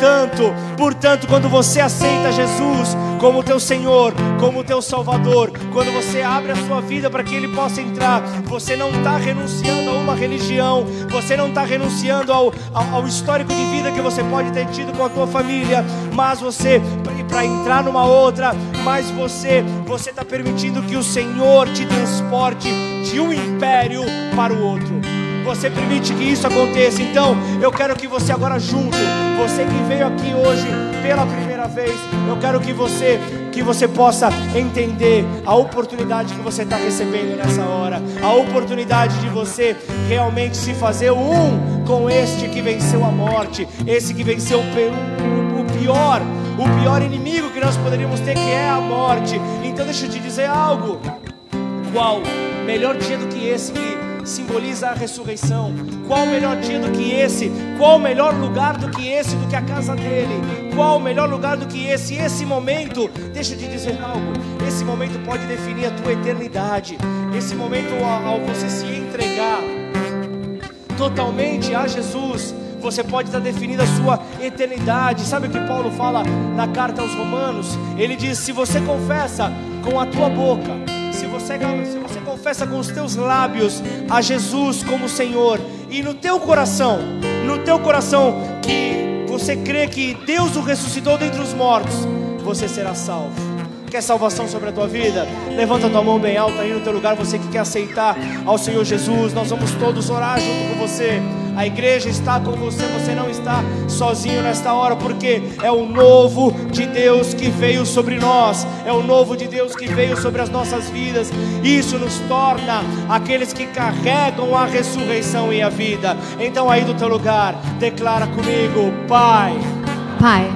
Portanto, portanto, quando você aceita Jesus como teu Senhor, como teu Salvador, quando você abre a sua vida para que Ele possa entrar, você não está renunciando a uma religião, você não está renunciando ao, ao, ao histórico de vida que você pode ter tido com a tua família, mas você para entrar numa outra, mas você você está permitindo que o Senhor te transporte de um império para o outro. Você permite que isso aconteça. Então, eu quero que você agora junto, você que veio aqui hoje pela primeira vez, eu quero que você que você possa entender a oportunidade que você está recebendo nessa hora, a oportunidade de você realmente se fazer um com este que venceu a morte, esse que venceu o, pior o pior inimigo que nós poderíamos ter, que é a morte. Então deixa eu te dizer algo. Qual melhor dia do que esse que simboliza a ressurreição? Qual melhor dia do que esse? Qual melhor lugar do que esse, do que a casa dele? Qual melhor lugar do que esse? Esse momento, deixa te dizer algo. Esse momento pode definir a tua eternidade. Esse momento ao, ao você se entregar totalmente a Jesus você pode estar definindo a sua eternidade. Sabe o que Paulo fala na carta aos Romanos? Ele diz: se você confessa com a tua boca, se você, se você confessa com os teus lábios a Jesus como Senhor, e no teu coração, no teu coração que você crê que Deus o ressuscitou dentre os mortos, você será salvo. Quer salvação sobre a tua vida? Levanta a tua mão bem alta aí no teu lugar, você que quer aceitar ao Senhor Jesus. Nós vamos todos orar junto com você. A igreja está com você, você não está sozinho nesta hora, porque é o novo de Deus que veio sobre nós, é o novo de Deus que veio sobre as nossas vidas. Isso nos torna aqueles que carregam a ressurreição e a vida. Então, aí do teu lugar, declara comigo: Pai. Pai.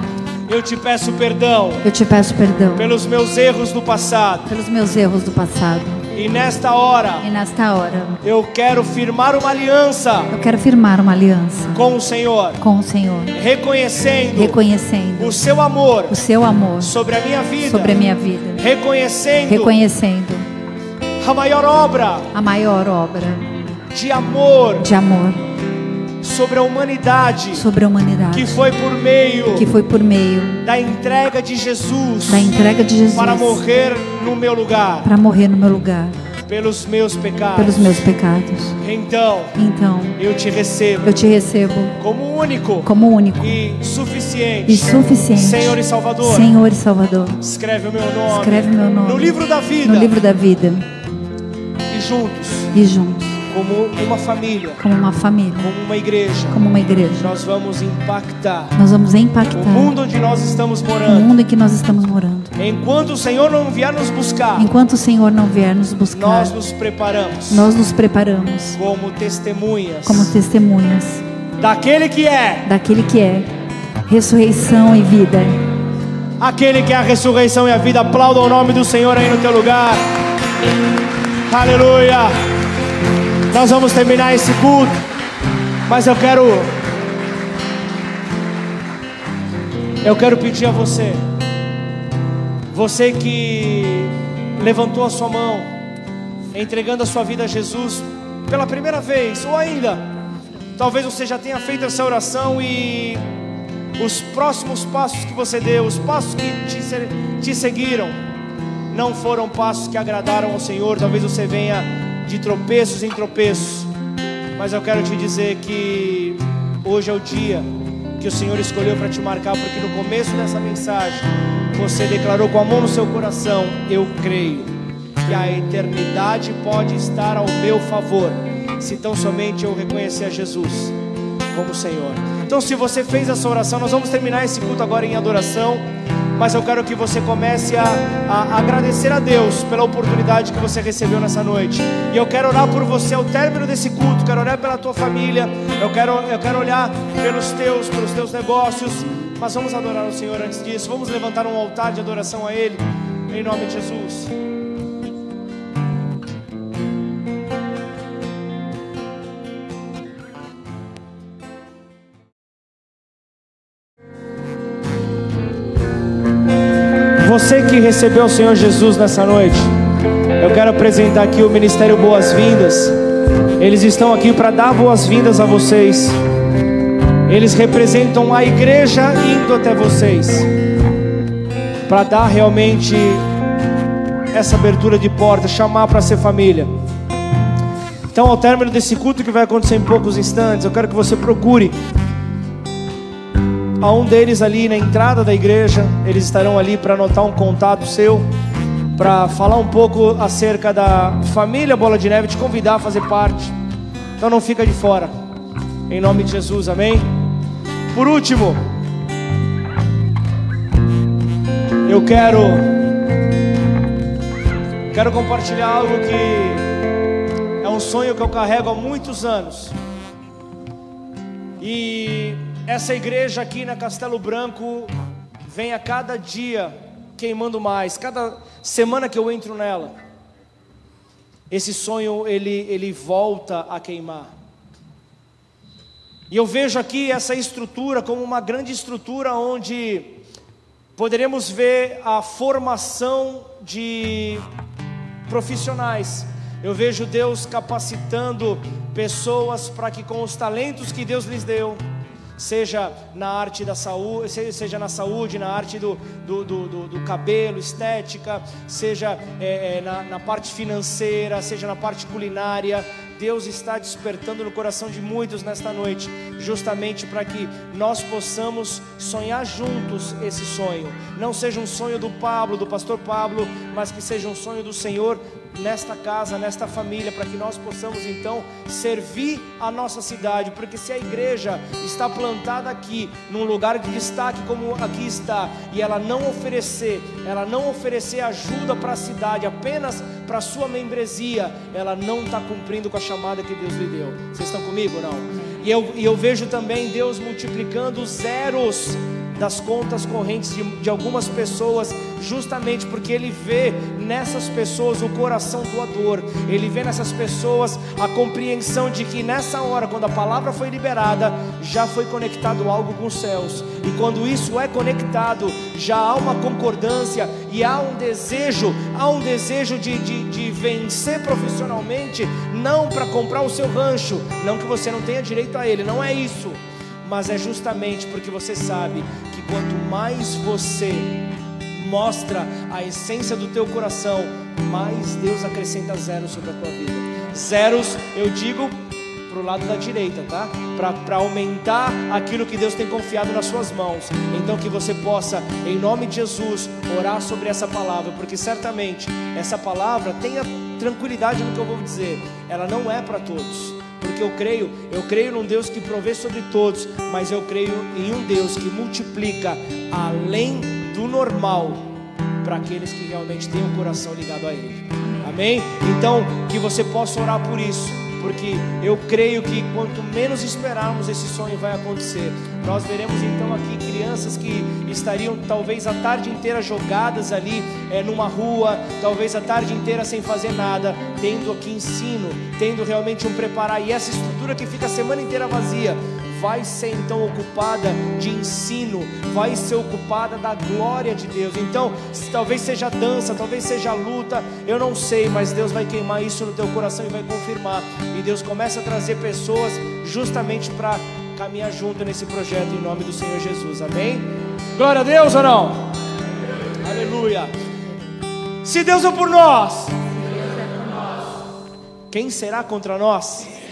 Eu te peço perdão. Eu te peço perdão. Pelos meus erros do passado. Pelos meus erros do passado. E nesta hora. E nesta hora. Eu quero firmar uma aliança. Eu quero firmar uma aliança. Com o Senhor. Com o Senhor. Reconhecendo. Reconhecendo. O seu amor. O seu amor. Sobre a minha vida. Sobre a minha vida. Reconhecendo. Reconhecendo. A maior obra. A maior obra. De amor. De amor sobre a humanidade, sobre a humanidade, que foi por meio, que foi por meio da entrega de Jesus, da entrega de Jesus para morrer no meu lugar, para morrer no meu lugar, pelos meus pecados, pelos meus pecados. Então, então, eu te recebo, eu te recebo como único, como único e suficiente, e suficiente, Senhor e Salvador, Senhor e Salvador. Escreve o meu nome, escreve meu nome no livro da vida, no livro da vida, e juntos, e juntos como uma família, como uma família, como uma igreja, como uma igreja. Nós vamos impactar. Nós vamos impactar o mundo onde nós estamos morando. O mundo em que nós estamos morando. Enquanto o Senhor não vier nos buscar. Enquanto o Senhor não vier nos buscar. Nós nos preparamos. Nós nos preparamos. Como testemunhas. Como testemunhas. Daquele que é. Daquele que é ressurreição e vida. Aquele que é a ressurreição e a vida. Aplauda o nome do Senhor aí no teu lugar. Aleluia. Nós vamos terminar esse culto, mas eu quero eu quero pedir a você, você que levantou a sua mão, entregando a sua vida a Jesus pela primeira vez, ou ainda, talvez você já tenha feito essa oração e os próximos passos que você deu, os passos que te, seguiram, não foram passos que agradaram ao Senhor. Talvez você venha de tropeços em tropeços. Mas eu quero te dizer que hoje é o dia que o Senhor escolheu para te marcar, porque no começo dessa mensagem você declarou com a mão no seu coração: Eu creio que a eternidade pode estar ao meu favor, se tão somente eu reconhecer a Jesus. como Senhor. Então, se você fez essa oração, nós vamos terminar esse culto agora em adoração. Mas eu quero que você comece a, a, agradecer a Deus pela oportunidade que você recebeu nessa noite. E eu quero orar por você ao término desse culto. Quero orar pela tua família. Eu quero, eu quero olhar pelos teus, pelos teus negócios. Mas vamos adorar o Senhor antes disso. Vamos levantar um altar de adoração a Ele. Em nome de Jesus. Você que recebeu o Senhor Jesus nessa noite, eu quero apresentar aqui o Ministério Boas-Vindas. Eles estão aqui para dar boas-vindas a vocês. Eles representam a igreja indo até vocês, para dar realmente essa abertura de porta, chamar para ser família. Então, ao término desse culto que vai acontecer em poucos instantes, eu quero que você procure a um deles ali na entrada da igreja, eles estarão ali para anotar um contato seu, para falar um pouco acerca da família Bola de Neve, te convidar a fazer parte. Então não fica de fora. Em nome de Jesus, amém. Por último, eu quero quero compartilhar algo que é um sonho que eu carrego há muitos anos. E essa igreja aqui na Castelo Branco vem a cada dia queimando mais, cada semana que eu entro nela, esse sonho ele, ele volta a queimar. E eu vejo aqui essa estrutura como uma grande estrutura onde poderemos ver a formação de profissionais. Eu vejo Deus capacitando pessoas para que com os talentos que Deus lhes deu, seja na arte da saúde, seja na saúde, na arte do, do, do, do cabelo, estética, seja é, é, na, na parte financeira, seja na parte culinária, Deus está despertando no coração de muitos nesta noite, justamente para que nós possamos sonhar juntos esse sonho. Não seja um sonho do Pablo, do pastor Pablo, mas que seja um sonho do Senhor nesta casa, nesta família, para que nós possamos então servir a nossa cidade, porque se a igreja está plantada aqui, num lugar de destaque como aqui está, e ela não oferecer, ela não oferecer ajuda para a cidade, apenas para a sua membresia, ela não está cumprindo com a chamada que Deus lhe deu. Vocês estão comigo ou não? E eu, e eu vejo também Deus multiplicando zeros das contas correntes de, de, algumas pessoas, justamente porque Ele vê nessas pessoas o coração doador, Ele vê nessas pessoas a compreensão de que nessa hora, quando a palavra foi liberada, já foi conectado algo com os céus, e quando isso é conectado, já há uma concordância e há um desejo, há um desejo de, de, de vencer profissionalmente, não para comprar o seu rancho, não que você não tenha direito a ele, não é isso mas é justamente porque você sabe que quanto mais você mostra a essência do teu coração, mais Deus acrescenta zeros sobre a tua vida. Zeros, eu digo para o lado da direita, tá? Para aumentar aquilo que Deus tem confiado nas suas mãos. Então que você possa, em nome de Jesus, orar sobre essa palavra, porque certamente essa palavra tenha tranquilidade no que eu vou dizer. Ela não é para todos porque eu creio, eu creio num Deus que provê sobre todos, mas eu creio em um Deus que multiplica além do normal para aqueles que realmente têm o coração ligado a Ele. Amém? Então, que você possa orar por isso porque eu creio que quanto menos esperarmos, esse sonho vai acontecer. Nós veremos então aqui crianças que estariam talvez a tarde inteira jogadas ali é, numa rua, talvez a tarde inteira sem fazer nada, tendo aqui ensino, tendo realmente um preparar, e essa estrutura que fica a semana inteira vazia vai ser então ocupada de ensino, vai ser ocupada da glória de Deus. Então, talvez seja dança, talvez seja luta, eu não sei, mas Deus vai queimar isso no teu coração e vai confirmar. E Deus começa a trazer pessoas justamente para caminhar junto nesse projeto em nome do Senhor Jesus. Amém? Glória a Deus ou não? Aleluia. Se Deus é por nós, quem será contra nós?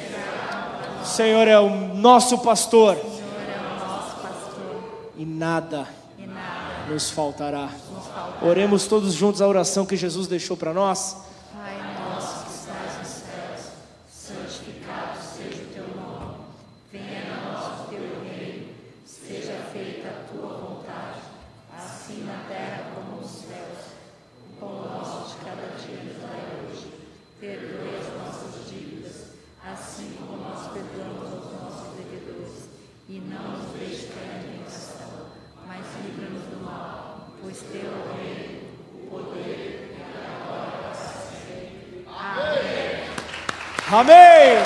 O Senhor é o nosso pastor. E nada, nos faltará. Oremos todos juntos a oração que Jesus deixou para nós. Pai nosso que estás nos céus, santificado seja o teu nome. Venha a nós Amém.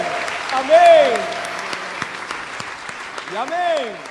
Amém. E amém.